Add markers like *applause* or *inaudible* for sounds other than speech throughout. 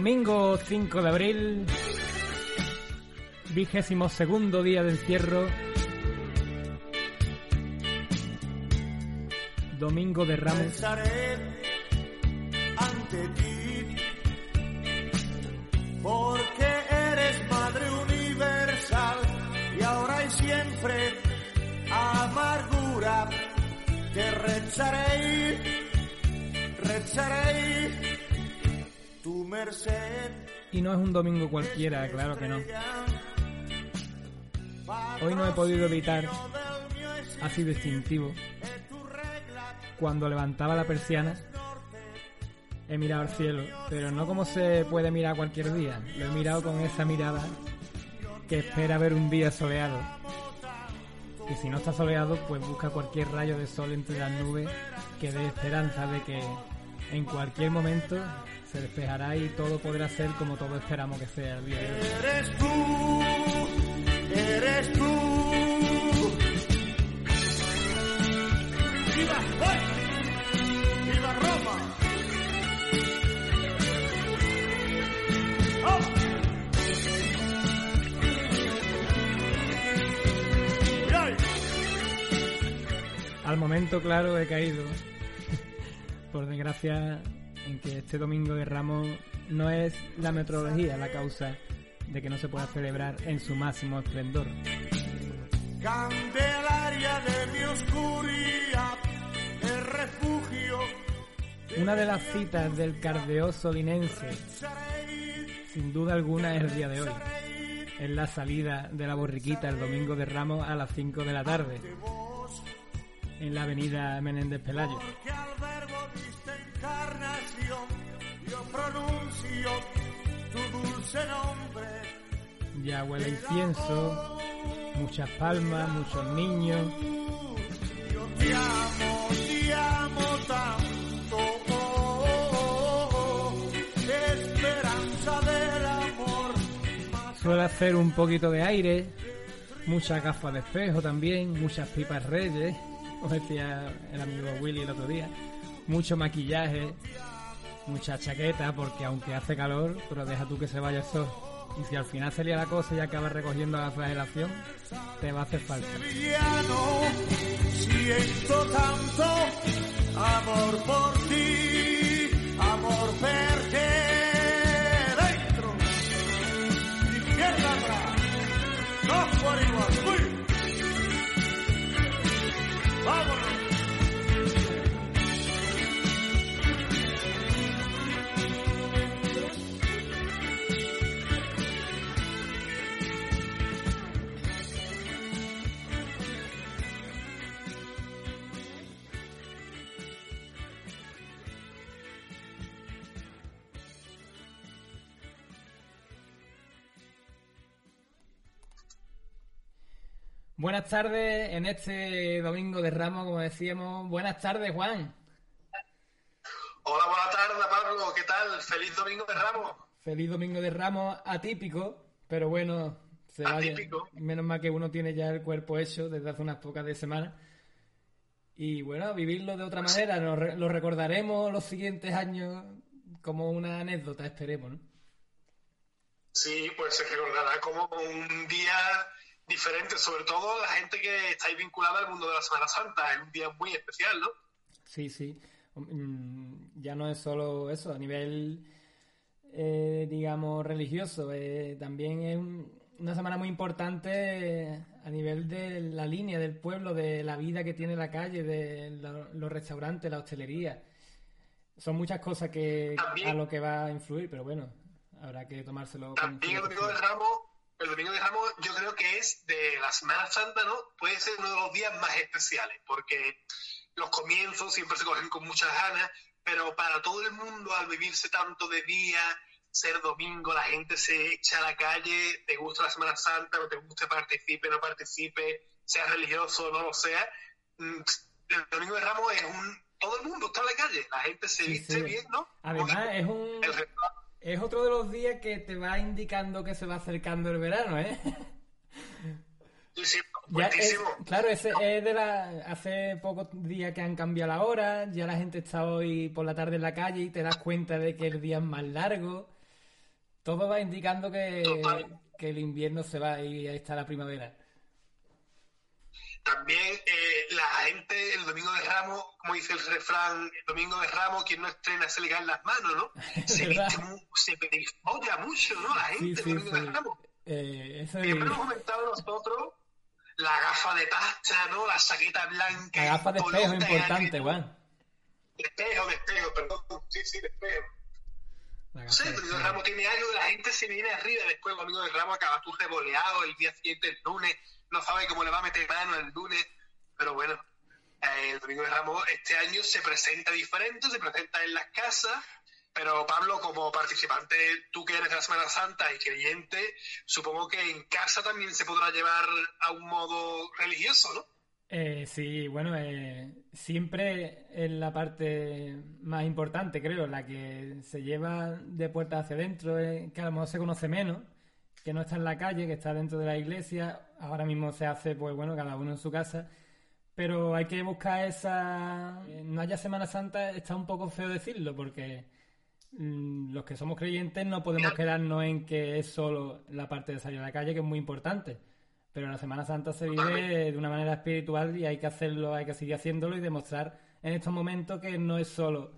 Domingo 5 de abril, vigésimo segundo día de encierro. Domingo de Ramos. Ante ti porque eres madre universal y ahora y siempre amargura te rezaré, rezaré. Y no es un domingo cualquiera, claro que no. Hoy no he podido evitar, ha sido instintivo, cuando levantaba la persiana, he mirado al cielo, pero no como se puede mirar cualquier día, lo he mirado con esa mirada que espera ver un día soleado. Y si no está soleado, pues busca cualquier rayo de sol entre las nubes que dé esperanza de que en cualquier momento se despejará y todo podrá ser como todos esperamos que sea el día de hoy. Eres tú, eres tú. ¡Viva! ¡Hoy! ¡Viva Roma! ¡Oh! Al momento, claro, he caído. Por desgracia, en que este domingo de Ramos no es la meteorología la causa de que no se pueda celebrar en su máximo esplendor. Candelaria de mi oscuridad, el refugio. Una de las citas del cardeoso linense, sin duda alguna, es el día de hoy. Es la salida de la borriquita el domingo de Ramos a las 5 de la tarde, en la avenida Menéndez Pelayo. Encarnación, yo pronuncio tu dulce nombre. Ya huele incienso, muchas palmas, muchos niños. Yo te amo, te amo tanto. oh, oh, oh, esperanza del amor. Suele hacer un poquito de aire, muchas gafas de espejo también, muchas pipas reyes, os decía el amigo Willy el otro día, mucho maquillaje, mucha chaqueta, porque aunque hace calor, pero deja tú que se vaya el sol. Y si al final sería la cosa y acabas recogiendo la flagelación, te va a hacer falta. Buenas tardes en este domingo de Ramos, como decíamos. Buenas tardes, Juan. Hola, buenas tardes, Pablo. ¿Qué tal? Feliz domingo de Ramos. Feliz domingo de Ramos atípico, pero bueno, se vaya. Atípico. Menos mal que uno tiene ya el cuerpo hecho desde hace unas pocas de semanas. Y bueno, vivirlo de otra manera, nos re- lo recordaremos los siguientes años como una anécdota, esperemos, ¿no? Sí, pues se recordará como un día diferente, sobre todo la gente que estáis vinculada al mundo de la Semana Santa. Es un día muy especial, ¿no? Sí, sí. Mm, Ya no es solo eso, a nivel, eh, digamos, religioso, eh, también es un- una semana muy importante eh, a nivel de la línea del pueblo, de la vida que tiene la calle, de lo- los restaurantes, la hostelería. Son muchas cosas que También- a lo que va a influir, pero bueno, habrá que tomárselo con También el domingo de filosofía. Ramos, el domingo de Ramos yo creo que es de la Semana Santa, ¿no? Puede ser uno de los días más especiales, porque los comienzos siempre se cogen con muchas ganas, pero para todo el mundo al vivirse tanto de día, ser domingo, la gente se echa a la calle, te gusta la Semana Santa, no te gusta, participe, no participe, sea religioso, no lo sea. mm, El domingo de Ramos es un... Todo el mundo está en la calle, la gente se Sí, viste sí. bien, ¿no? Además, es un, El es otro de los días que te va indicando que se va acercando el verano, ¿eh? Sí, sí, *laughs* Ya es- buenísimo. claro, ese es de la, hace pocos días que han cambiado la hora, ya la gente está hoy por la tarde en la calle y te das cuenta de que el día es más largo. Todo va indicando que, que el invierno se va y ahí está la primavera. También eh, la gente el domingo de Ramos, como dice el refrán, el domingo de Ramos, quien no estrena se le caen las manos, ¿no? *laughs* Se, ¿Verdad? viste mu- se perifolla mucho, ¿no? La Sí, gente sí, el domingo sí. de Ramos. Eh, Siempre hemos comentado nosotros la gafa de pasta, ¿no? La saqueta blanca. la gafa de espejo importante, Juan. De espejo, de espejo, perdón. Sí, sí, de espejo. Sé, de el domingo de espejo. Ramos tiene algo, la gente se viene arriba, después el domingo de Ramos acaba tú revoleado, el día siguiente, el lunes, no sabe cómo le va a meter mano el lunes, pero bueno, eh, el domingo de Ramos este año se presenta diferente, se presenta en las casas, pero Pablo, como participante, tú que eres de la Semana Santa y creyente, supongo que en casa también se podrá llevar a un modo religioso, ¿no? Eh, sí, bueno, eh, siempre es la parte más importante, creo, la que se lleva de puertas hacia adentro, eh, que a lo mejor se conoce menos, que no está en la calle, que está dentro de la iglesia. Ahora mismo se hace, pues bueno, cada uno en su casa. Pero hay que buscar esa... eh, No haya Semana Santa, está un poco feo decirlo, porque mm, los que somos creyentes no podemos quedarnos en que es solo la parte de salir a la calle, que es muy importante. Pero la Semana Santa se vive de una manera espiritual y hay que hacerlo, hay que seguir haciéndolo y demostrar en estos momentos que no es solo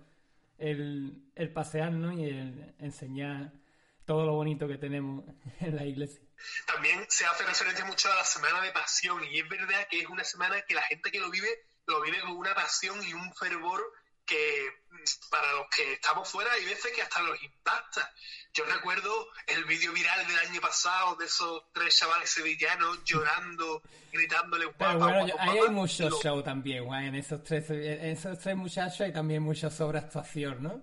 el, el pasearnos y el enseñar todo lo bonito que tenemos en la iglesia. también se hace referencia mucho a la semana de pasión y es verdad que es una semana que la gente que lo vive lo vive con una pasión y un fervor que mm, para los que estamos fuera hay veces que hasta los impacta. Yo recuerdo el vídeo viral del año pasado de esos tres chavales sevillanos llorando, gritándole Pero guapa, bueno, guapa, yo- ahí hay guapa". mucho Lo- show también, Juan. En esos tres, en esos tres muchachos hay también mucha sobreactuación, ¿no?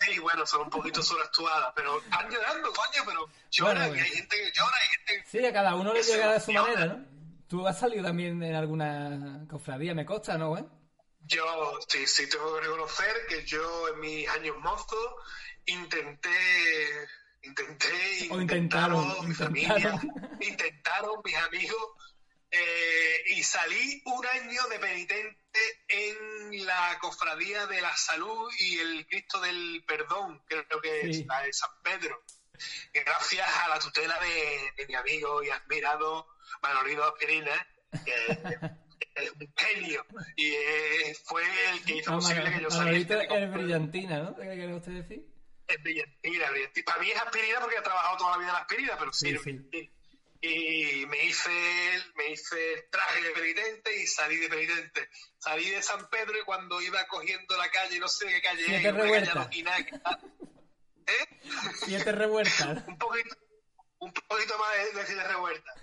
Sí, bueno, son un poquito sobreactuadas, pero están llorando, coño, pero lloran, Bueno, y hay gente que llora, hay gente Sí, a cada uno le llega de su manera, ¿no? Tú has salido también en alguna cofradía, me consta, ¿no, Juan? Yo sí, sí tengo que reconocer que yo en mis años mozos intenté, intenté, O intentaron, intentaron, mi intentaron. familia, *laughs* intentaron mis amigos eh, y salí un año de penitente en la cofradía de la salud y el Cristo del Perdón, creo que Sí. es la de San Pedro. Gracias a la tutela de, de mi amigo y admirado Manolino Aspirina, que *laughs* es un genio y eh, fue el que hizo Ah, posible que yo de es brillantina, ¿no? ¿Qué quiere usted decir? es brillantina, brillantina. Para mí es aspirina porque he trabajado toda la vida en aspirina, pero Sí, sirve. sí. Y me hice, el- me hice el traje de penitente y salí de penitente. Salí de San Pedro y cuando iba cogiendo la calle, no sé de qué calle, es, una calle está- ¿Eh? *laughs* Siete revueltas. *laughs* un poquito, un poquito más de, de de revuelta.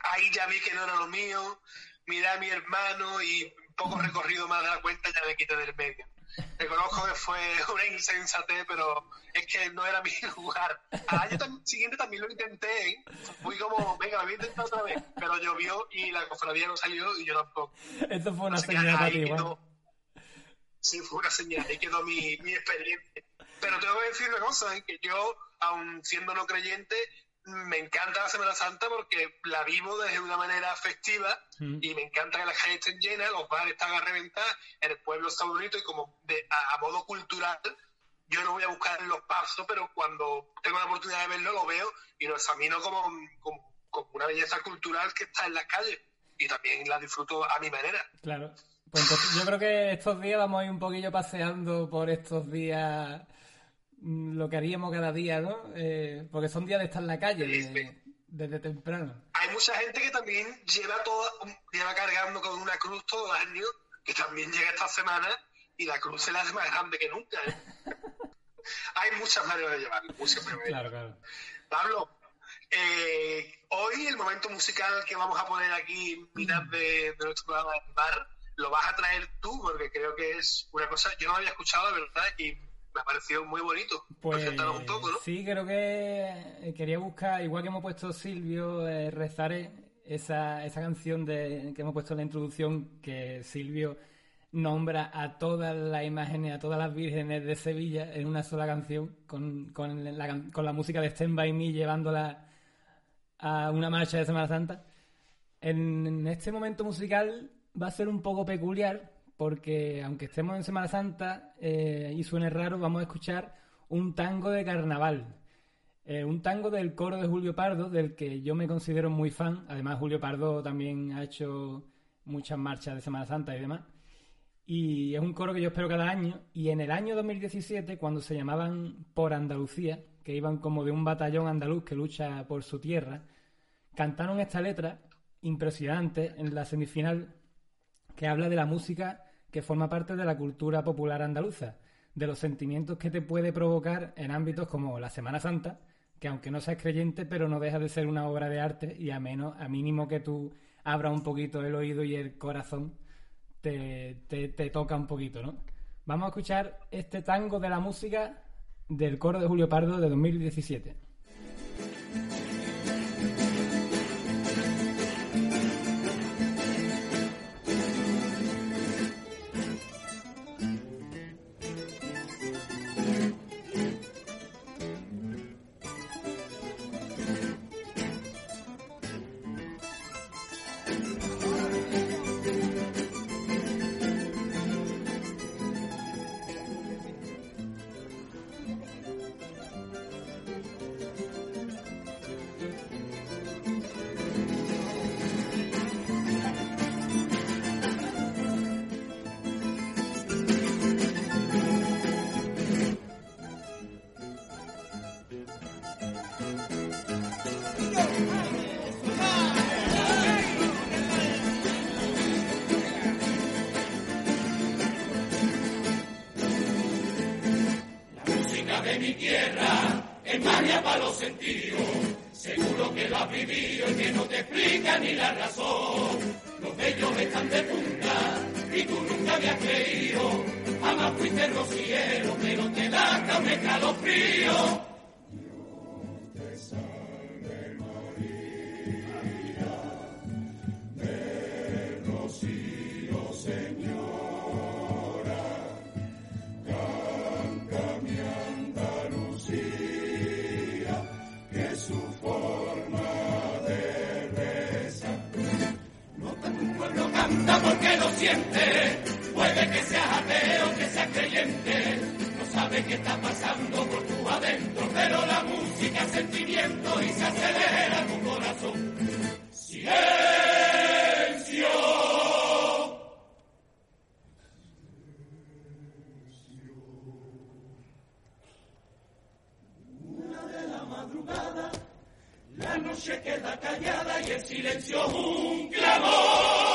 Ahí ya vi que no era lo mío, miré a mi hermano y poco recorrido más de la cuenta ya me quité del medio. Reconozco que fue *laughs* una insensatez, pero es que no era mi *laughs* lugar. Al año tam- siguiente también lo intenté, ¿eh? fui como, venga, lo voy a intentar otra vez, pero llovió y la cofradía no salió y yo tampoco. Eso fue una Así señal para ahí ti, Juan. quedó, sí, fue una señal, ahí quedó mi, mi experiencia. Pero tengo que decir una cosa, ¿eh? que yo, aun siendo no creyente, me encanta la Semana Santa porque la vivo desde una manera festiva Mm. y me encanta que las calles estén llenas, los bares están a reventar, el pueblo está bonito y como de, a, a modo cultural, yo no voy a buscar los pasos, pero cuando tengo la oportunidad de verlo, lo veo y lo examino como, como, como una belleza cultural que está en las calles y también la disfruto a mi manera. Claro. Pues entonces yo creo que estos días vamos a ir un poquillo paseando por estos días lo que haríamos cada día, ¿no? Eh, porque son días de estar en la calle de- desde temprano. Hay mucha gente que también lleva toda, lleva cargando con una cruz todo el año, que también llega esta semana y la cruz se la hace más grande que nunca. ¿eh? *laughs* Hay muchas maneras de llevarlo, muchas maneras de Claro, claro. Pablo, eh, hoy el momento musical que vamos a poner aquí en mitad de, de nuestro programa del bar, lo vas a traer tú, porque creo que es una cosa, yo no lo había escuchado, la verdad, y me ha parecido muy bonito. Pues un poco, ¿no? sí, creo que eh, quería buscar, igual que hemos puesto Silvio, eh, esa, esa canción de, que hemos puesto en la introducción, que Silvio nombra a todas las imágenes, a todas las vírgenes de Sevilla en una sola canción, con, con la, con la música de Stand By Me llevándola a una marcha de Semana Santa. En, en este momento musical va a ser un poco peculiar porque aunque estemos en Semana Santa eh, y suene raro, vamos a escuchar un tango de carnaval. Eh, un tango del coro de Julio Pardo, del que yo me considero muy fan. Además, Julio Pardo también ha hecho muchas marchas de Semana Santa y demás. Y es un coro que yo espero cada año. Y en el año 2017, cuando se llamaban Por Andalucía, que iban como de un batallón andaluz que lucha por su tierra, cantaron esta letra impresionante en la semifinal que habla de la música que forma parte de la cultura popular andaluza, de los sentimientos que te puede provocar en ámbitos como la Semana Santa, que aunque no seas creyente, pero no deja de ser una obra de arte y a menos, a mínimo que tú abras un poquito el oído y el corazón, te, te, te toca un poquito, ¿no? Vamos a escuchar este tango de la música del coro de Julio Pardo de 2017. malos sentidos. Seguro que lo has vivido y que no te explica ni la razón. Los bellos están de punta y tú nunca habías creído. Jamás fuiste rociero, pero te da un escalofrío. noche queda callada y el silencio un clamor.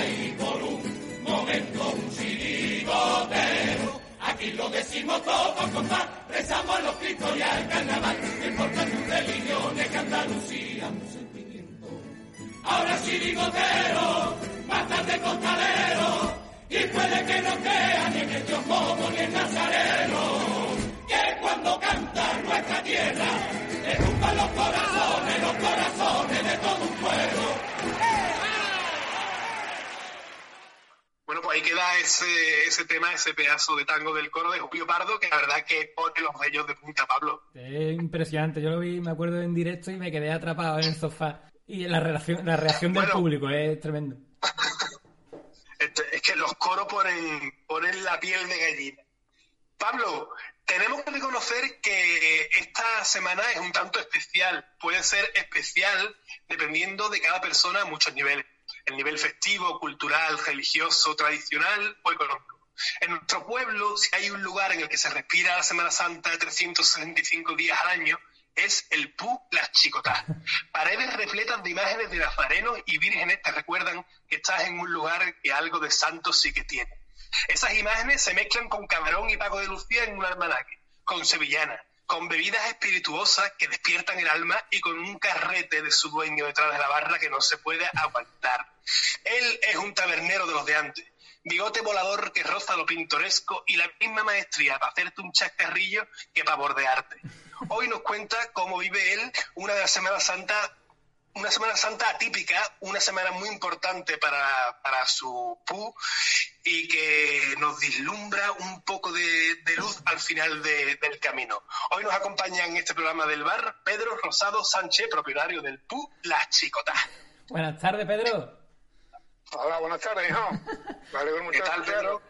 hay por un momento un chirigotero. Aquí lo decimos todos, paz. rezamos a los cristos y al carnaval. No importa tu religión, es que Andalucía un sentimiento. Ahora chirigotero, más tarde costalero, y puede que no crea ni en el Dios ni en Nazareno. Que cuando canta nuestra tierra, derrumba los corazones, los corazones de todos. Ese pedazo de tango del coro de Julio Pardo, que la verdad que pone los bellos de punta, Pablo. Es impresionante, yo lo vi, me acuerdo en directo y me quedé atrapado en el sofá. Y la reacción, la reacción del público es tremendo. *laughs* es que los coros ponen, ponen la piel de gallina. Pablo, tenemos que reconocer que esta semana es un tanto especial. Puede ser especial dependiendo de cada persona a muchos niveles. El nivel festivo, cultural, religioso, tradicional o económico. En nuestro pueblo, si hay un lugar en el que se respira la Semana Santa de 365 días al año, es el Pu Las Chicotás. *laughs* Paredes repletas de imágenes de nazarenos y vírgenes te recuerdan que estás en un lugar que algo de santo sí que tiene. Esas imágenes se mezclan con Camarón y Paco de Lucía en un almanaque, con Sevillana, con bebidas espirituosas que despiertan el alma y con un carrete de su dueño detrás de la barra que no se puede aguantar. Él es un tabernero de los de antes, bigote volador que roza lo pintoresco y la misma maestría para hacerte un chascarrillo que para bordearte. Hoy nos cuenta cómo vive él una de las Semanas Santas una Semana Santa atípica, una semana muy importante para, para su PU y que nos vislumbra un poco de, de luz al final de- del camino. Hoy nos acompaña en este programa del bar Pedro Rosado Sánchez, propietario del PU Las Chicotas. Buenas tardes, Pedro. Hola, buenas tardes, hijo. Me alegro mucho ¿Qué tal, Pedro?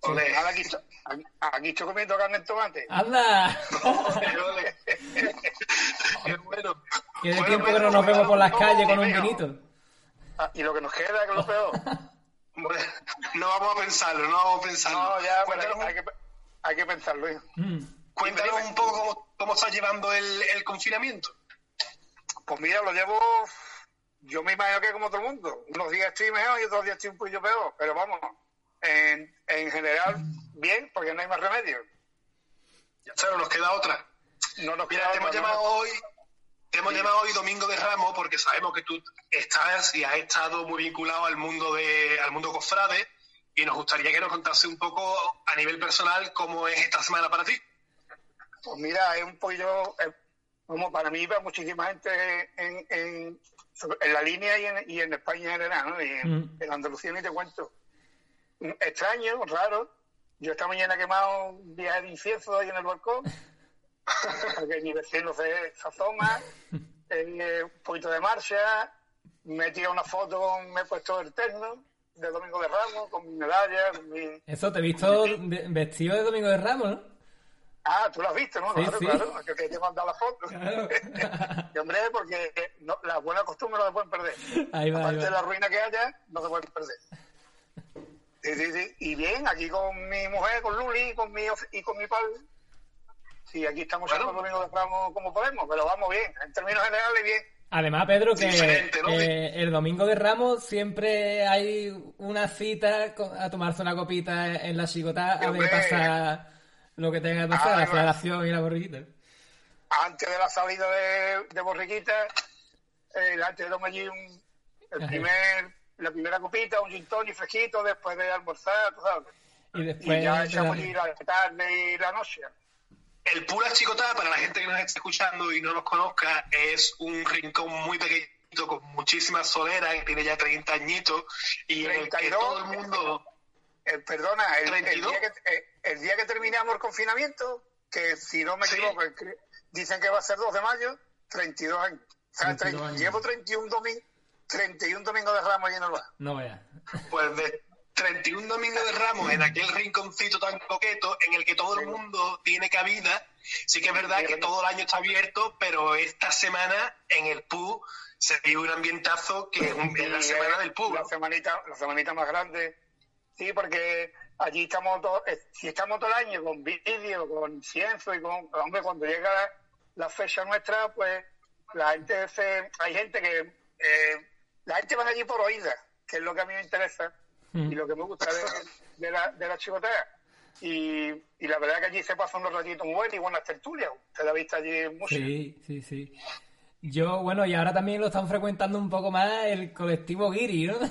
Ole. Nada, aquí, estoy- aquí, estoy comiendo carne en tomate. ¡Anda! *laughs* Qué bueno. Que de Bueno, tiempo que no nos vemos por las calles con un vinito. Ah, y lo que nos queda, que es lo peor. *laughs* Bueno, No vamos a pensarlo, no vamos a pensarlo. No, ya, pero cuéntanos, hay, hay que, hay que pensarlo. Mm. cuéntanos un poco cómo, cómo está llevando el, el confinamiento. Pues mira, lo llevo, yo me imagino que como todo el mundo. Unos días estoy mejor y otros días estoy un poquillo peor. Pero vamos, en, en general, bien, porque no hay más remedio. Ya está, no nos queda otra. No nos Mira, te hemos llamado ¿no? hoy, hemos llamado hoy Domingo de Ramos porque sabemos que tú estás y has estado muy vinculado al mundo de, al mundo cofrade y nos gustaría que nos contase un poco a nivel personal cómo es esta semana para ti. Pues mira, es un poquillo, eh, como para mí, para muchísima gente en, en, la línea y en, y en España en general, ¿no? Y en, Mm. en Andalucía ni te cuento. Mm, Extraño, raro. Yo esta mañana he quemado un viaje de incienso ahí en el balcón, *laughs* porque mi vecino se, se asoma, eh, un poquito de marcha, me he tirado una foto, con- me he puesto el terno de Domingo de Ramos, con mi medalla, con mi... Eso, te he visto vestido de Domingo de Ramos, ¿no? Ah, tú lo has visto, ¿no? Sí, claro, sí. claro, que te he mandado la foto. Claro. *laughs* Y hombre, porque eh, no, las buenas costumbres no se pueden perder. Ahí va, ahí Aparte de la ruina que haya, no se pueden perder. Sí, sí, sí. Y bien, aquí con mi mujer, con Luli con mi, y con mi padre. Sí, aquí estamos Bueno. de Ramos como podemos, pero vamos bien. En términos generales, bien. Además, Pedro, que eh, el domingo de Ramos siempre hay una cita a tomarse una copita en la chicota a ver pasar lo que tenga que pasar, Ah, la federación y la borriquita. Antes de la salida de, de Borriquita, eh, antes de tomar allí un- el primer, la primera copita, un gin tonic fresquito después de almorzar, tú sabes. Y Y después... ya te echamos allí la tarde y la noche. El Pula Chicotá, para la gente que nos está escuchando y no nos conozca, es un rincón muy pequeñito con muchísimas soleras, que tiene ya 30 añitos y en el que 32. todo el mundo... Eh, perdona, el, el 32. día que, eh, el día que terminamos el confinamiento, que si no me Sí. equivoco, dicen que va a ser 2 de mayo, 32 años. O sea, 32 tre- años. llevo 31 domingos 31 domingos de Ramos allí en el bar. No veas. pues de 31 Domingos de Ramos en aquel rinconcito tan coqueto en el que todo el mundo tiene cabida. Sí que es verdad que todo el año está abierto, pero esta semana en el PU se vive un ambientazo que es, un- es la semana del PU. La semanita, la semanita más grande. Sí, porque allí estamos todo, eh, si estamos todo el año con vídeo, con incienso y con, hombre, cuando llega la fecha nuestra, pues la gente se, hay gente que, eh, la gente van allí por oídas, que es lo que a mí me interesa Mm. y lo que me gusta de, de la, de la chicotea. Y, y la verdad que allí se pasan unos ratitos muy buenos y buenas tertulias. Usted ha visto allí música. Sí, sí, sí. Yo, bueno, y ahora también lo están frecuentando un poco más el colectivo Guiri, ¿no? *laughs*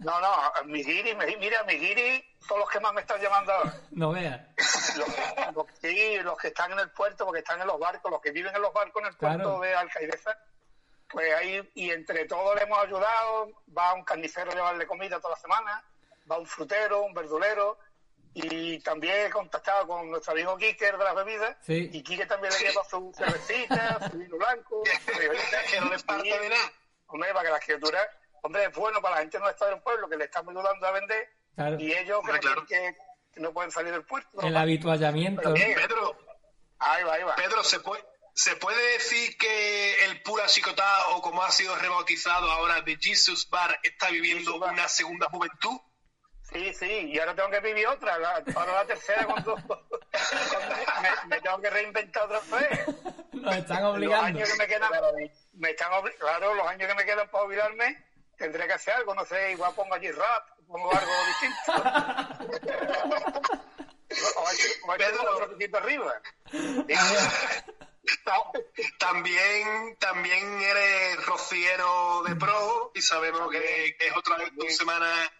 No, no, mi guiri, mi- mira, mi guiri son los que más me están llamando ahora. *laughs* No veas. Los, los- sí, los que están en el puerto, porque están en los barcos, los que viven en los barcos en el puerto Claro. de Alcaideza, pues ahí, y entre todos le hemos ayudado, va un carnicero a llevarle comida toda la semana, va un frutero, un verdulero, y también he contactado con nuestro amigo Kiker de las bebidas, Sí. y Kiker también le lleva su cervecita, su vino blanco, *laughs* su cervecita, que no les falta de nada. Hombre, para que las criaturas, hombre, es bueno para la gente no estar en pueblo, que le estamos ayudando a vender, Claro. y ellos Hombre, claro. que, que no pueden salir del puerto. El habituallamiento. Pedro, Ahí va, ahí va. Pedro, ¿se puede, ¿Se puede decir que el Pura Chicotá, o como ha sido rebautizado ahora de Jesus Bar, está viviendo Bar. una segunda juventud? Sí, sí, y ahora tengo que vivir otra, la, ahora la tercera cuando, cuando me, me tengo que reinventar otra vez. Nos están Los obligando. años que me quedan, me están claro, los años que me quedan para jubilarme, tendré que hacer algo, no sé, igual pongo allí rap, pongo algo distinto. O o Pedro. otro poquito arriba. También, también eres rociero de pro y sabemos que, que es otra vez tu semana,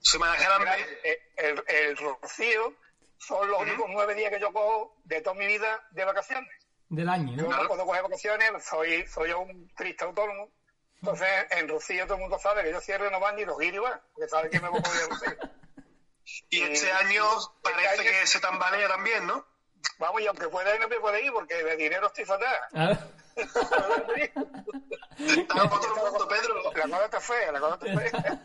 semana grande. El, el, el rocío son los únicos nueve días que yo cojo de toda mi vida de vacaciones. Del año, Yo ¿no? no puedo coger vacaciones, soy, soy un triste autónomo. Entonces, en Rocío todo el mundo sabe que yo cierro no van ni los guiris van, porque saben que me voy a Rocío. *laughs* Y este Eh, año parece año- que se tambalea también, ¿no? Vamos, y aunque pueda ir, no me puede ir, porque de dinero estoy fatal. Claro. Estamos todo el mundo, Pedro. La cosa está fea, la cosa está fea.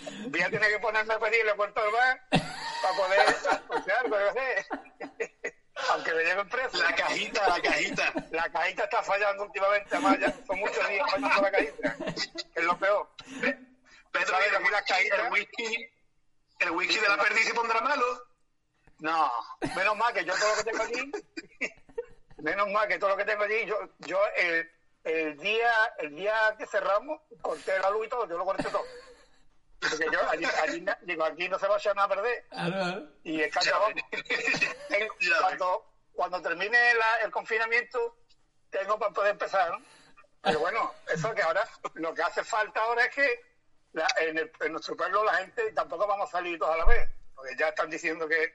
*laughs* Voy a tener que ponerme a pedir la puerta del bar para poder sé. Aunque me lleven preso. La cajita, la cajita. La cajita está fallando últimamente, además ya son muchos días fallando la cajita. Es lo peor. Pedro, ¿Sabes? el whisky, el whisky, el whisky de la perdiz se pondrá malo. No, menos mal que yo todo lo que tengo allí, *laughs* menos mal que todo lo que tengo allí, yo, yo el, el día, el día que cerramos, corté la luz y todo, yo lo corté todo. Porque yo allí, allí, digo, aquí no se va a echar nada a perder. Claro. Y es que acabamos. Tengo- cuando, cuando termine la- el confinamiento, tengo para poder empezar, ¿no? Pero bueno, eso que ahora, lo que hace falta ahora es que la- en, el- en nuestro pueblo la gente tampoco vamos a salir todos a la vez, porque ya están diciendo que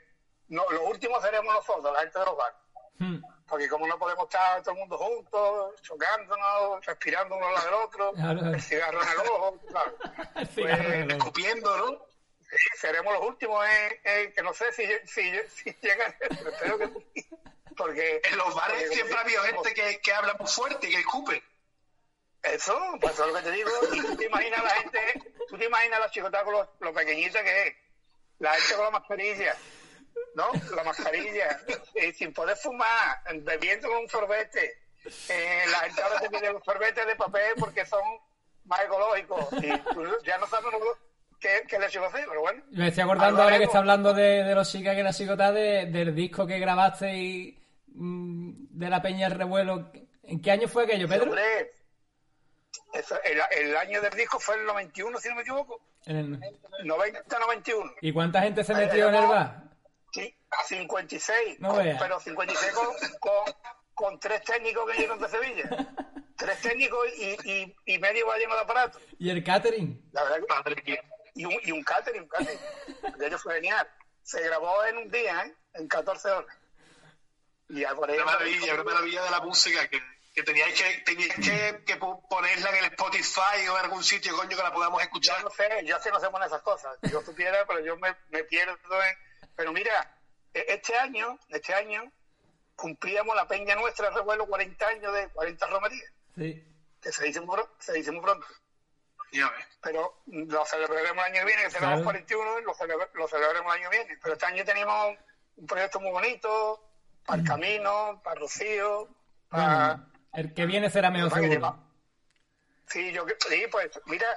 no, lo último seremos nosotros, la gente de los bares. Hmm. Porque como no podemos estar todo el mundo juntos, chocándonos, respirando uno al lado del otro, *laughs* Claro. el cigarro en el ojo, *laughs* claro. El cigarro Pues, en el ojo. Escupiendo, ¿no? Sí, seremos los últimos, eh, que no sé si, si, si llegan, *laughs* pero espero que. Porque En los bares porque siempre ha habido gente que, que habla muy fuerte y que escupe. Eso, pues eso es lo que te digo. Y tú te imaginas la gente, tú te imaginas la chicota con lo, lo pequeñita que es. La gente con la mascarilla, ¿no? La mascarilla, *laughs* eh, sin poder fumar, bebiendo con un sorbete. Eh, la gente ahora te pide los sorbetes de papel porque son más ecológicos. Y tú ya no sabes lo- qué, qué les iba a hacer, pero bueno. Me estoy acordando ahora que está hablando de, de los chicas que la chicota de, del disco que grabaste y mm, de la Peña El Revuelo. ¿En qué año fue aquello, Pedro? Eso, el, el año del disco fue el 91, si no me equivoco. En el- 90-91. ¿Y cuánta gente se metió en el bar? Sí, a 56. No con- pero 56 con, con, con tres técnicos que vinieron de Sevilla. *laughs* Tres técnicos y, y, y medio va lleno de aparatos. ¿Y el catering? La verdad que- y, un, y un catering, un catering. Aquello fue genial. Se grabó en un día, ¿eh? En 14 horas. Y ya por ahí- Una maravilla, una maravilla de la música que, que teníais que, teníais que, que po- ponerla en el Spotify o en algún sitio, coño, que la podamos Yo escuchar. no sé, yo sé no sé poner esas cosas. Yo supiera, pero yo me, me pierdo en... Pero mira, e- este año, este año, cumplíamos la peña nuestra, revuelo 40 años de 40 romerías. Sí. Que se dice muy, se dice muy pronto. Ya ves. Pero lo celebraremos el año que viene, que celebramos Claro. 41, lo, celebra- lo celebraremos el año que viene. Pero este año tenemos un proyecto muy bonito, para el camino, para Rocío, para... Bueno, el que viene será que seguro. lleva- Sí, yo sí, pues mira,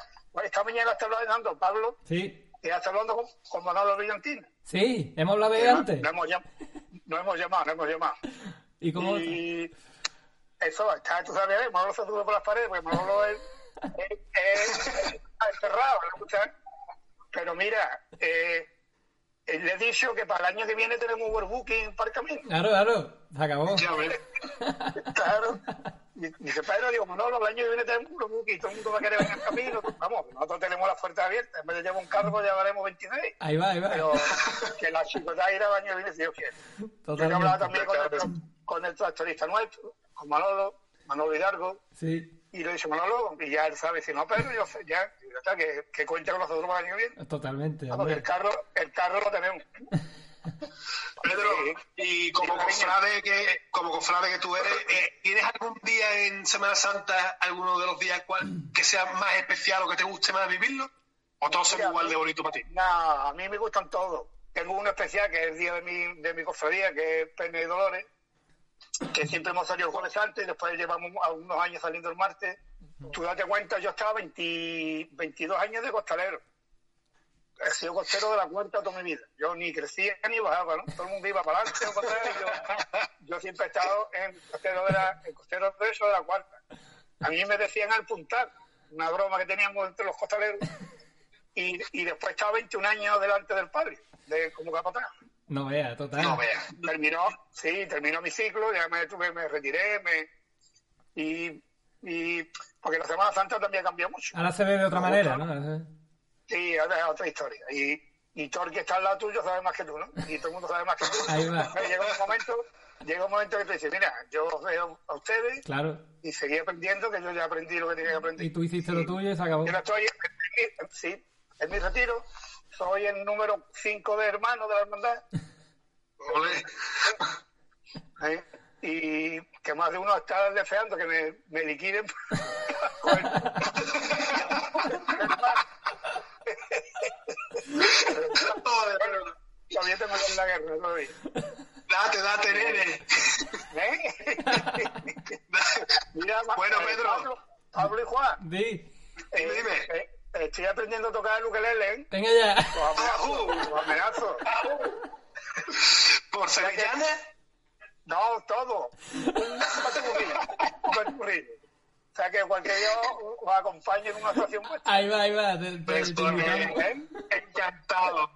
esta mañana está hablando Pablo, Sí. Y está hablando con, con Manolo Brillantina. Sí, hemos hablado de antes. No hemos, llam- no hemos llamado, no hemos llamado. *laughs* ¿Y cómo? Y eso, está, tú sabes, eh, Manolo se sube por las paredes, porque Manolo es, *laughs* es, es- está encerrado, ¿no? Pero mira, eh, le he dicho que para el año que viene tenemos overbooking para el camino. Claro, claro. Se acabó. Ya. *laughs* Claro. Y dice, Pedro, digo, Manolo, el año que viene tenemos un y todo el mundo va a querer venir al camino. *laughs* Vamos, nosotros tenemos las puertas abiertas. En vez de llevar un carro, llevaremos 26. Ahí va, ahí va. Pero que la chicota irá el año que viene, si Dios quiere. Yo he hablado Totalmente. también con el, con el tractorista nuestro, con Manolo, Manolo Hidalgo, Sí, y le he dicho Manolo, y ya él sabe, si no, pero yo sé, ya, ya está, que, que cuente con nosotros para el año que viene. totalmente. Vamos, que el carro, el carro lo tenemos. Pedro, y como cofrade que, como cofrade que tú eres, eh, ¿tienes algún día en Semana Santa, alguno de los días cual, que sea más especial o que te guste más vivirlo? ¿O todos son igual de bonito para ti? No, a mí me gustan todos. Tengo uno especial que es el día de mi, de mi cofradía, que es Pene y Dolores, que siempre hemos salido el jueves antes, después llevamos algunos años saliendo el martes. Tú date cuenta, yo estaba 20 22 años de costalero. He sido costero de la cuarta toda mi vida. Yo ni crecía ni bajaba, ¿no? Todo el mundo iba para adelante y yo, yo siempre he estado en costero de la, en costero de eso de la cuarta. A mí me decían al puntar, una broma que teníamos entre los costaleros, y, y después estaba 21 años delante del padre, de, como capataz. No vea, total. No vea. Terminó, sí, terminó mi ciclo, ya me, tuve, me retiré, me, y, y porque la Semana Santa también cambió mucho. Ahora se ve de otra manera, ¿no? Sí, ahora es otra historia. Y, y Thor, que está al lado tuyo, sabe más que tú, ¿no? Y todo el mundo sabe más que tú. *laughs* Ahí va. Pero Llega un momento, llega un momento que te dice, mira, yo os veo a ustedes Claro. y seguí aprendiendo, que yo ya aprendí lo que tenía que aprender. Y tú hiciste lo tuyo y se acabó. Yo no estoy, sí, en mi retiro, soy el número 5 de hermanos de la hermandad. *laughs* Ole. ¿eh? Y que más de uno está deseando que me, me liquiden. *laughs* Todavía tengo en la guerra, todavía. *laughs* Date, date, nene. ¿Eh? *laughs* Mira, Bueno, eh, Pedro. Pablo, Pablo y Juan, Di. eh, dime. eh, estoy aprendiendo a tocar el ukelele, ¿eh? Venga ya. Los amenazo, los amenazo. Por sevillana, No, todo. Un. O sea que cualquier día os os acompañe en una actuación vuestra. Ahí va, ahí va. Te, te- pues, te invitamos. ¿eh? encantado.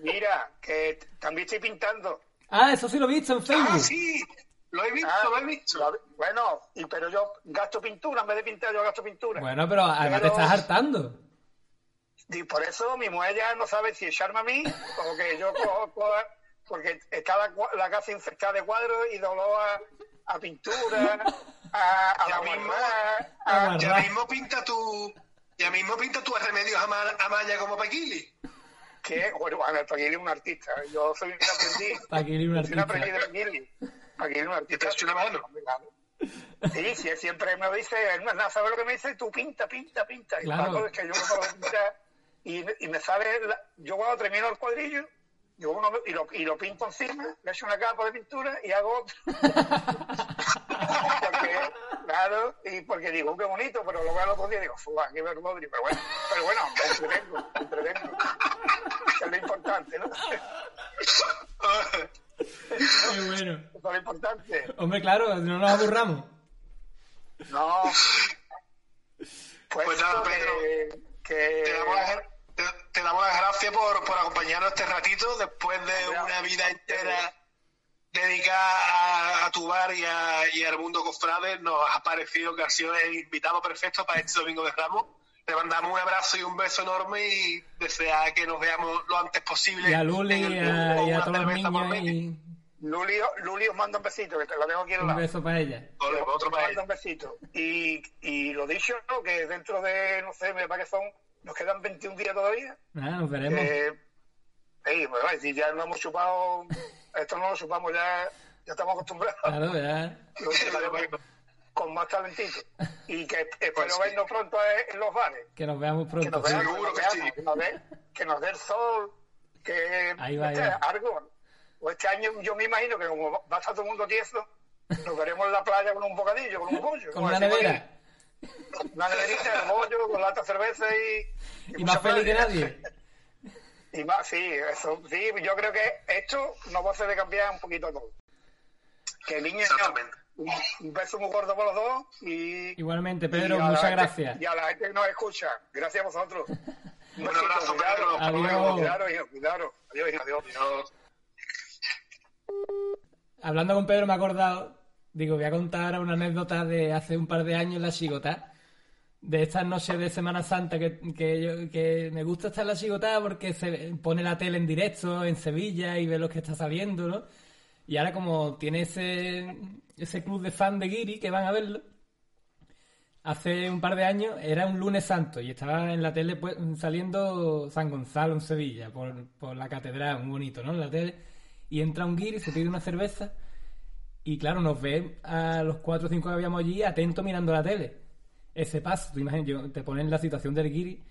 Mira, que también estoy pintando. Ah, eso sí lo he visto en Ah, Facebook. sí, lo he visto, Ah, lo he visto. lo- Bueno, y pero yo gasto pintura, en vez de pintar yo gasto pintura. Bueno, pero además Pero- te estás hartando. Y por eso mi mujer ya no sabe si echarme a mí o que yo cojo *laughs* toda- porque está la, casa infectada de cuadros y dolor a, a pintura, a, a Ya la mismo- guarda, a a- Ya mismo pinta tu... Ya mismo pinta tus remedios a Maya como Paquili. Que, bueno, a ver, Paquili es un artista, yo soy un aprendiz, *laughs* Paquili, un soy un aprendiz artista. de Paquili, Paquili es un artista. te una mano. Sí, sí, él siempre me dice, él no sabe lo que me dice, tú pinta, pinta, pinta. Y Claro. Paco, es que yo no puedo pintar. Y, y me sale, la- yo cuando termino el cuadrillo, yo uno, y, lo, y lo pinto encima, le echo una capa de pintura y hago otro. *laughs* porque, claro, y porque digo, qué bonito, pero veo al otro día digo, fuga, qué vergüenza. Pero bueno, pero bueno, me entretengo, me entretengo. Es lo importante, ¿no? Qué bueno. Eso es lo importante. Hombre, claro, no nos aburramos. No. Pues, Pues nada, Pedro, que, que- Te damos las, te, te damos las gracias por, por acompañarnos este ratito después de Hombre, una vida entera dedicada a, a tu bar y, a- y al mundo cofrade. Nos ha parecido que ha sido el invitado perfecto para este domingo de Ramos. Te mandamos un abrazo y un beso enorme y desea que nos veamos lo antes posible. Y a Luli en el a, y a por niños medio. y Luli, Luli os manda un besito, que te lo tengo aquí al un lado. beso para ella. Ole, pues otro para él. un besito. Y, y lo dicho, ¿no? que dentro de, no sé, me parece que son, nos quedan 21 días todavía. Nada, nos veremos. Eh, ey, bueno, si ya no hemos chupado, esto no lo chupamos ya, ya estamos acostumbrados. Claro, ya. Con más talentito. Y que espero Pues sí. vernos pronto en los bares. Que nos veamos que pronto. nos vean, Seguro que, que nos sí. que nos dé, que nos dé el sol, que Ahí va, ahí este, va. algo. O este año yo me imagino que como va a estar todo el mundo tieso, nos veremos en la playa con un bocadillo, con un bollo. Con una nevera. Una neverita, el bollo, con lata de cerveza y... Y más mucha feliz que nadie. *laughs* Y más, sí, eso, sí, yo creo que esto nos va a hacer de cambiar un poquito todo. Que niño, Exactamente. un, un beso muy gordo por los dos y... Igualmente, y Pedro, la muchas gente- gracias. Y a la gente que nos escucha, gracias a vosotros. *laughs* Un besito, abrazo, cuidado, Pedro. Cuidado, hijo, cuidado. Adiós, hijo, adiós. Hablando con Pedro me he acordado, digo, voy a contar una anécdota de hace un par de años en la Chigotá. De estas noches de Semana Santa que, que, yo- me gusta estar en la Chigotá porque se pone la tele en directo en Sevilla y ve lo que está saliendo, ¿no? Y ahora como tiene ese, ese club de fan de Guiri que van a verlo, hace un par de años era un lunes santo y estaba en la tele pues, saliendo San Gonzalo en Sevilla por, por la catedral, muy bonito, ¿no? En la tele. Y entra un guiri, se pide una cerveza y claro, nos ve a los cuatro o cinco que habíamos allí atentos mirando la tele. Ese paso, tú imaginas, yo, te pones en la situación del guiri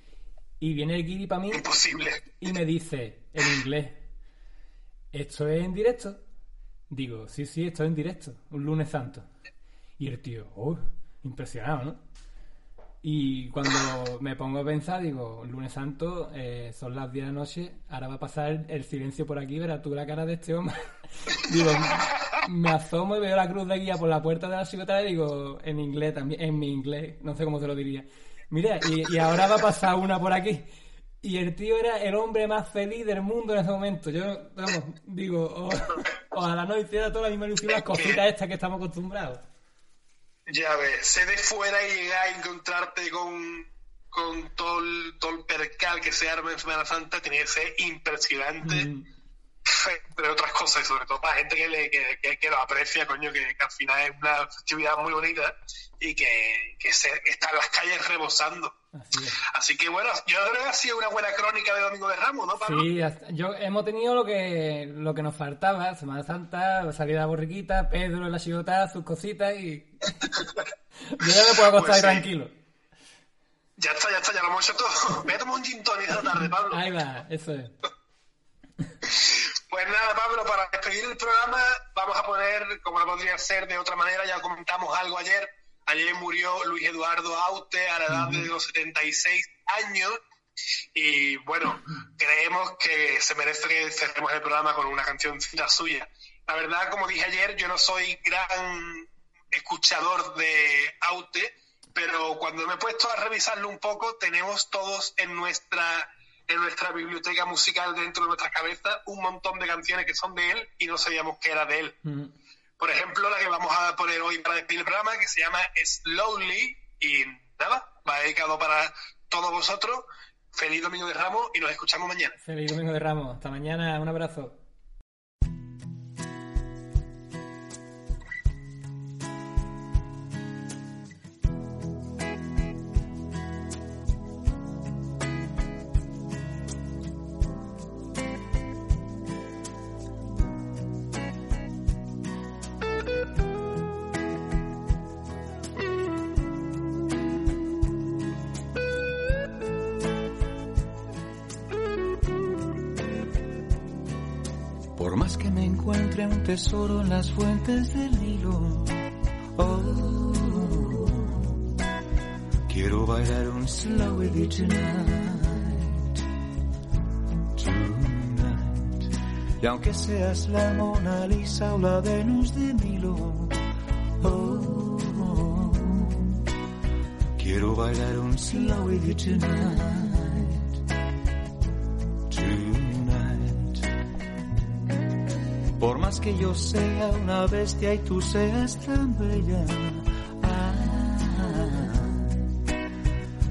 y viene el guiri para mí Imposible. y me dice en inglés, esto es en directo. Digo, sí, sí, estoy en directo, un lunes santo. Y el tío, oh, impresionado, ¿no? Y cuando me pongo a pensar, digo, lunes santo, eh, son las 10 de la noche, ahora va a pasar el, silencio por aquí, verás tú la cara de este hombre. *laughs* digo, me asomo y veo la cruz de guía por la puerta de la secretaria y digo, en inglés también, en mi inglés, no sé cómo te lo diría. Mira, y, y ahora va a pasar una por aquí. Y el tío era el hombre más feliz del mundo en ese momento. Yo, vamos, digo, oh, *laughs* ojalá no hiciera toda la misma ilusión las cositas estas que estamos acostumbrados. Ya ves, sé de fuera y llegar a encontrarte con, con todo, el, todo el percal que se arma en Semana Santa tiene que ser impresionante. Mm. Entre otras cosas, y sobre todo para gente que, le, que, que, lo aprecia, coño, que, al final es una festividad muy bonita y que, que se, está en las calles rebosando. Así, que bueno, yo creo que ha sido una buena crónica de Domingo de Ramos, ¿no, Pablo? Sí, yo, hemos tenido lo que, lo que nos faltaba, Semana Santa, salida borriquita, Pedro en la chigota, sus cositas y... yo ya me puedo acostar pues tranquilo. Ya está, ya está, ya lo hemos hecho todo. Me he tomado un gin tonic esta tarde, Pablo. Ahí va, eso es. Pues nada, Pablo, para despedir el programa vamos a poner, como no podría ser de otra manera, ya comentamos algo ayer, Ayer murió Luis Eduardo Aute a la edad de los 76 años. Y bueno, creemos que se merece que cerremos el programa con una canción suya. La verdad, como dije ayer, yo no soy gran escuchador de Aute, pero cuando me he puesto a revisarlo un poco, tenemos todos en nuestra en nuestra biblioteca musical dentro de nuestras cabezas un montón de canciones que son de él y no sabíamos que era de él. Por ejemplo, la que vamos a poner hoy para despedir el programa, que se llama Slowly. Y nada, va dedicado para todos vosotros. Feliz Domingo de Ramos y nos escuchamos mañana. Feliz Domingo de Ramos. Hasta mañana. Un abrazo. Tesoro en las fuentes del Nilo. Oh, quiero bailar un slow with you tonight. Tonight. Y aunque seas la Mona Lisa o la Venus de Milo. Oh, quiero bailar un slow with you tonight. Que yo sea una bestia y tú seas tan bella. Ah,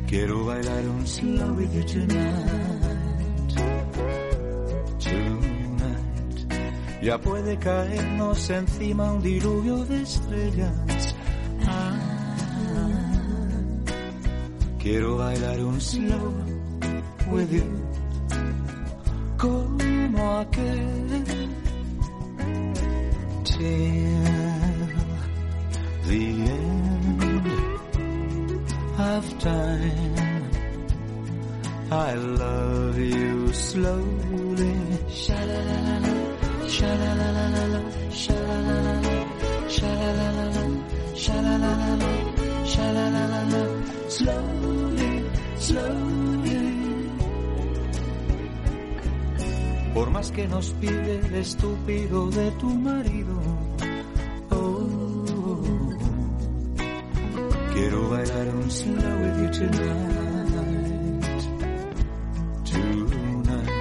quiero bailar un slow with you tonight. Tonight. Ya puede caernos encima un diluvio de estrellas. Ah, quiero bailar un slow with you. Como aquel the end of time. I love you slowly. Por más que nos pide el estúpido de tu marido slow with you tonight, tonight.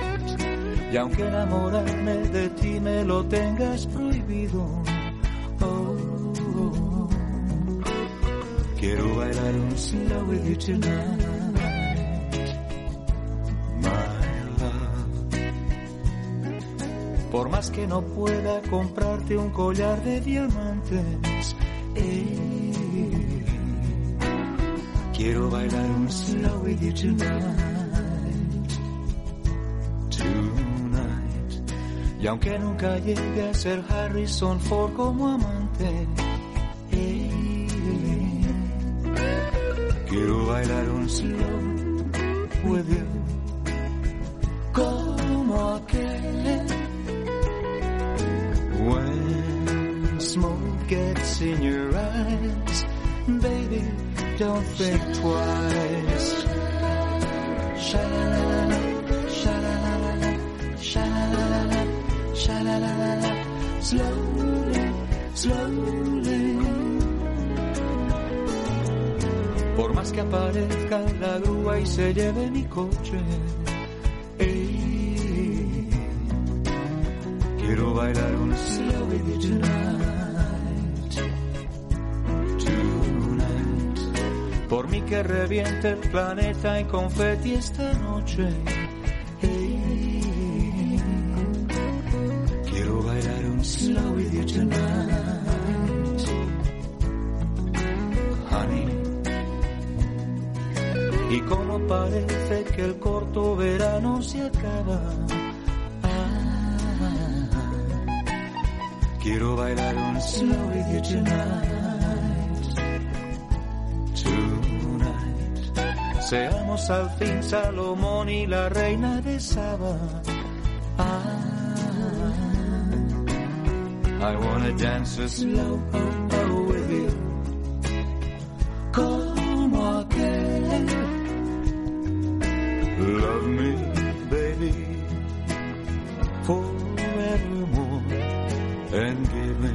Y aunque enamorarme de ti me lo tengas prohibido, oh, quiero bailar un slow with you tonight. Por más que no pueda comprarte un collar de diamantes, eh, Quiero bailar un slow with you tonight, tonight. Y aunque nunca llegue a ser Harrison Ford como amante, eh, quiero bailar un slow with you, Slowly, slowly. Por más que aparezca la grúa y se lleve mi coche. quiero bailar un slow with you tonight. Tonight. Por mí que reviente el planeta en confeti esta noche. Quiero bailar un slow with you tonight. Corto verano se acaba. Ah, quiero bailar un slow with you tonight. Tonight. Seamos al fin Salomón y la reina de Saba. Ah, I wanna dance a slow oh, with you. Forevermore, and give me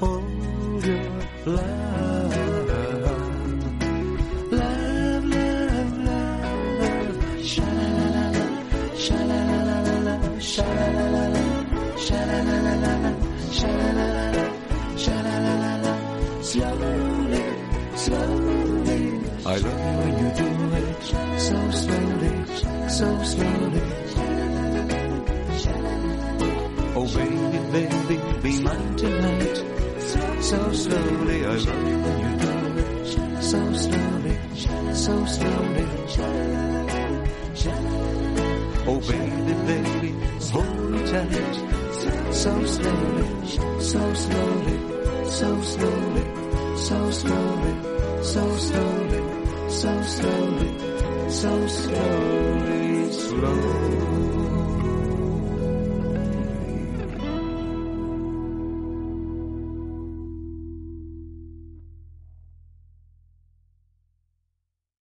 all your love. Love, love, love, sha-la-la-la-la, sha-la-la-la-la, sha-la-la-la-la, sha-la-la-la-la, sha-la-la-la-la, sha-la-la-la-la, slowly, slowly. I love you when you do it so slowly, so slowly. Baby, baby, be mine tonight. So slowly, I love you when you it so slowly, so slowly. Oh baby, baby, hold me tight. So slowly, so slowly, so slowly, so slowly, so slowly, so slowly, so slowly, slowly.